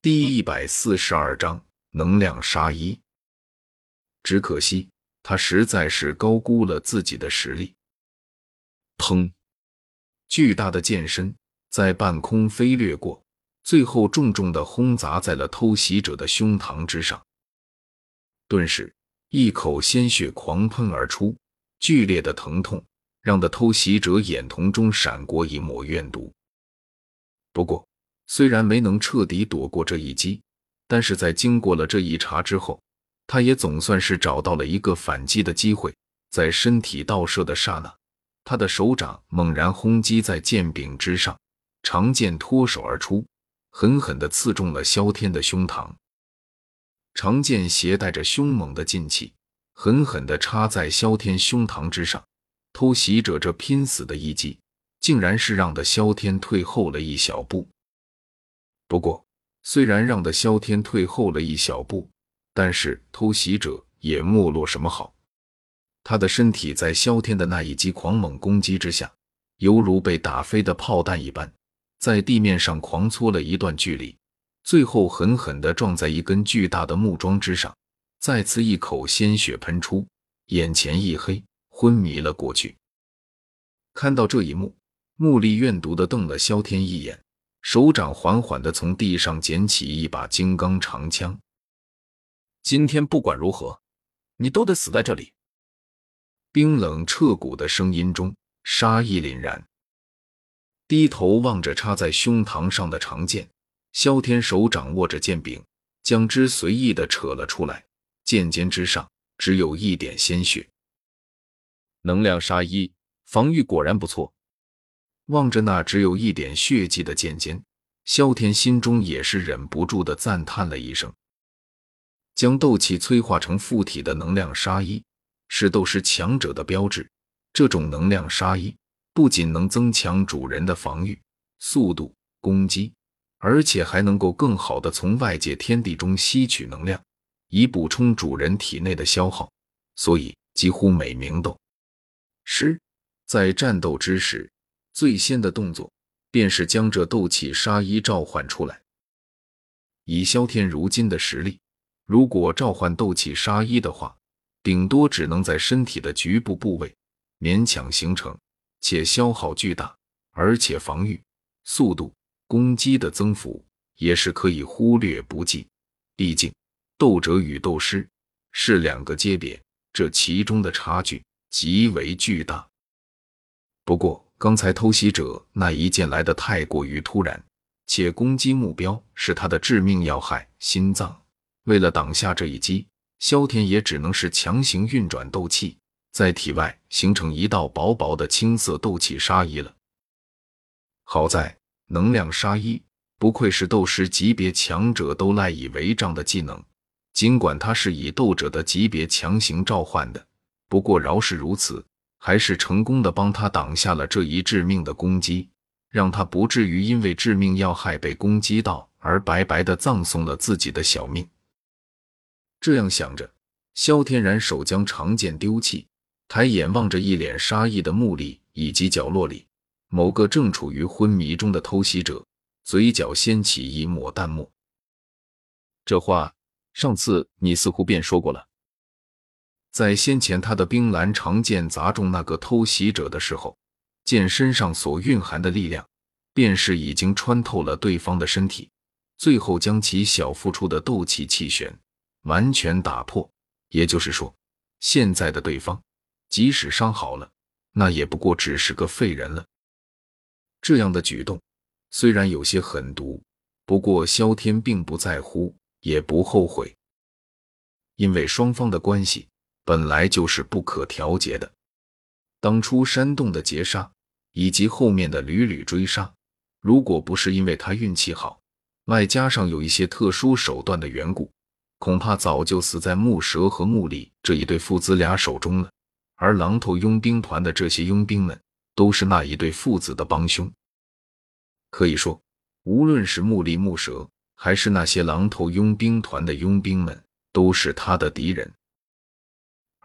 第一百四十二章能量杀一。只可惜他实在是高估了自己的实力。砰！巨大的剑身在半空飞掠过，最后重重的轰砸在了偷袭者的胸膛之上。顿时，一口鲜血狂喷而出，剧烈的疼痛让的偷袭者眼瞳中闪过一抹怨毒。不过，虽然没能彻底躲过这一击，但是在经过了这一查之后，他也总算是找到了一个反击的机会。在身体倒射的刹那，他的手掌猛然轰击在剑柄之上，长剑脱手而出，狠狠地刺中了萧天的胸膛。长剑携带着凶猛的劲气，狠狠地插在萧天胸膛之上。偷袭者这拼死的一击，竟然是让的萧天退后了一小步。不过，虽然让的萧天退后了一小步，但是偷袭者也没落什么好。他的身体在萧天的那一击狂猛攻击之下，犹如被打飞的炮弹一般，在地面上狂搓了一段距离，最后狠狠地撞在一根巨大的木桩之上，再次一口鲜血喷出，眼前一黑，昏迷了过去。看到这一幕，目力怨毒地瞪了萧天一眼。手掌缓缓地从地上捡起一把金刚长枪。今天不管如何，你都得死在这里。冰冷彻骨的声音中，杀意凛然。低头望着插在胸膛上的长剑，萧天手掌握着剑柄，将之随意地扯了出来。剑尖之上只有一点鲜血。能量杀一，防御果然不错。望着那只有一点血迹的剑尖，萧天心中也是忍不住的赞叹了一声。将斗气催化成附体的能量杀衣，是斗师强者的标志。这种能量杀衣不仅能增强主人的防御、速度、攻击，而且还能够更好的从外界天地中吸取能量，以补充主人体内的消耗。所以，几乎每名斗师在战斗之时。最先的动作便是将这斗气杀衣召唤出来。以萧天如今的实力，如果召唤斗气杀衣的话，顶多只能在身体的局部部位勉强形成，且消耗巨大，而且防御、速度、攻击的增幅也是可以忽略不计。毕竟斗者与斗师是两个阶别，这其中的差距极为巨大。不过，刚才偷袭者那一剑来的太过于突然，且攻击目标是他的致命要害心脏。为了挡下这一击，萧天也只能是强行运转斗气，在体外形成一道薄薄的青色斗气杀衣了。好在能量杀衣不愧是斗师级别强者都赖以为仗的技能，尽管他是以斗者的级别强行召唤的，不过饶是如此。还是成功的帮他挡下了这一致命的攻击，让他不至于因为致命要害被攻击到而白白的葬送了自己的小命。这样想着，萧天然手将长剑丢弃，抬眼望着一脸杀意的木里以及角落里某个正处于昏迷中的偷袭者，嘴角掀起一抹淡漠。这话上次你似乎便说过了。在先前他的冰蓝长剑砸中那个偷袭者的时候，剑身上所蕴含的力量，便是已经穿透了对方的身体，最后将其小腹处的斗气气旋完全打破。也就是说，现在的对方即使伤好了，那也不过只是个废人了。这样的举动虽然有些狠毒，不过萧天并不在乎，也不后悔，因为双方的关系。本来就是不可调节的。当初山洞的劫杀，以及后面的屡屡追杀，如果不是因为他运气好，外加上有一些特殊手段的缘故，恐怕早就死在木蛇和木里这一对父子俩手中了。而狼头佣兵团的这些佣兵们，都是那一对父子的帮凶。可以说，无论是木力木蛇，还是那些狼头佣兵团的佣兵们，都是他的敌人。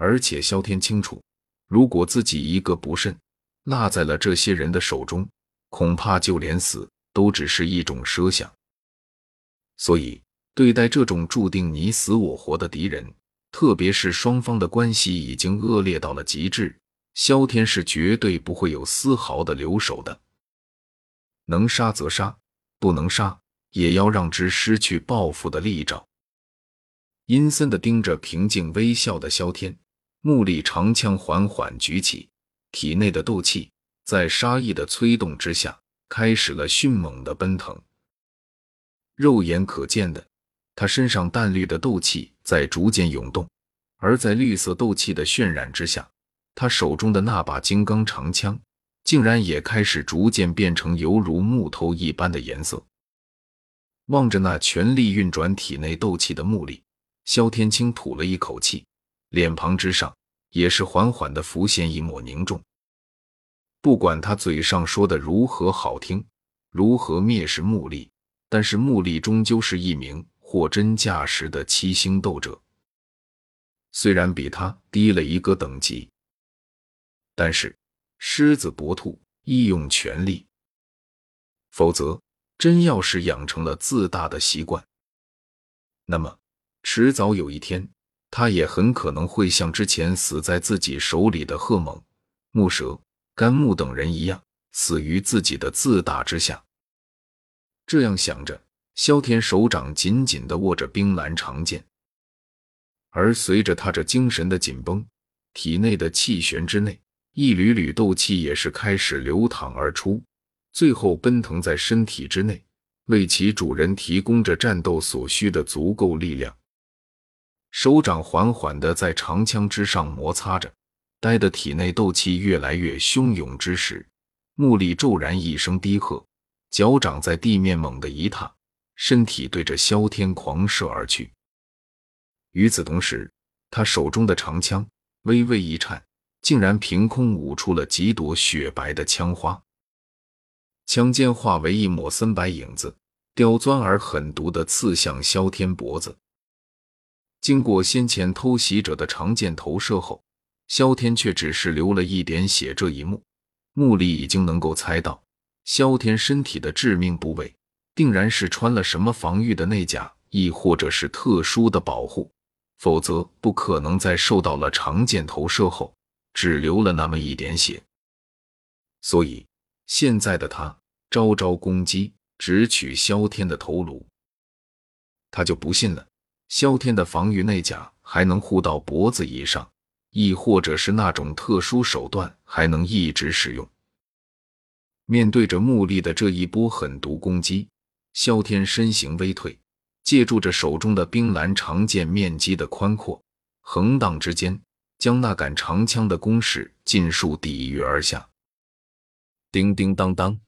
而且萧天清楚，如果自己一个不慎落在了这些人的手中，恐怕就连死都只是一种奢想。所以，对待这种注定你死我活的敌人，特别是双方的关系已经恶劣到了极致，萧天是绝对不会有丝毫的留手的。能杀则杀，不能杀也要让之失去报复的利爪。阴森的盯着平静微笑的萧天，木力长枪缓缓举起，体内的斗气在杀意的催动之下，开始了迅猛的奔腾。肉眼可见的，他身上淡绿的斗气在逐渐涌动，而在绿色斗气的渲染之下，他手中的那把金刚长枪。竟然也开始逐渐变成犹如木头一般的颜色。望着那全力运转体内斗气的木力，萧天青吐了一口气，脸庞之上也是缓缓的浮现一抹凝重。不管他嘴上说的如何好听，如何蔑视穆力，但是穆力终究是一名货真价实的七星斗者。虽然比他低了一个等级，但是。狮子搏兔，亦用全力。否则，真要是养成了自大的习惯，那么迟早有一天，他也很可能会像之前死在自己手里的贺猛、木蛇、甘木等人一样，死于自己的自大之下。这样想着，萧天手掌紧紧地握着冰蓝长剑，而随着他这精神的紧绷，体内的气旋之内。一缕缕斗气也是开始流淌而出，最后奔腾在身体之内，为其主人提供着战斗所需的足够力量。手掌缓缓地在长枪之上摩擦着，待得体内斗气越来越汹涌之时，穆力骤然一声低喝，脚掌在地面猛地一踏，身体对着萧天狂射而去。与此同时，他手中的长枪微微一颤。竟然凭空舞出了几朵雪白的枪花，枪尖化为一抹森白影子，刁钻而狠毒的刺向萧天脖子。经过先前偷袭者的长剑投射后，萧天却只是流了一点血。这一幕，穆里已经能够猜到，萧天身体的致命部位定然是穿了什么防御的内甲，亦或者是特殊的保护，否则不可能在受到了长剑投射后。只流了那么一点血，所以现在的他招招攻击，直取萧天的头颅。他就不信了，萧天的防御内甲还能护到脖子以上，亦或者是那种特殊手段还能一直使用。面对着木力的这一波狠毒攻击，萧天身形微退，借助着手中的冰蓝长剑面积的宽阔，横荡之间。将那杆长枪的攻势尽数抵御而下。叮叮当当。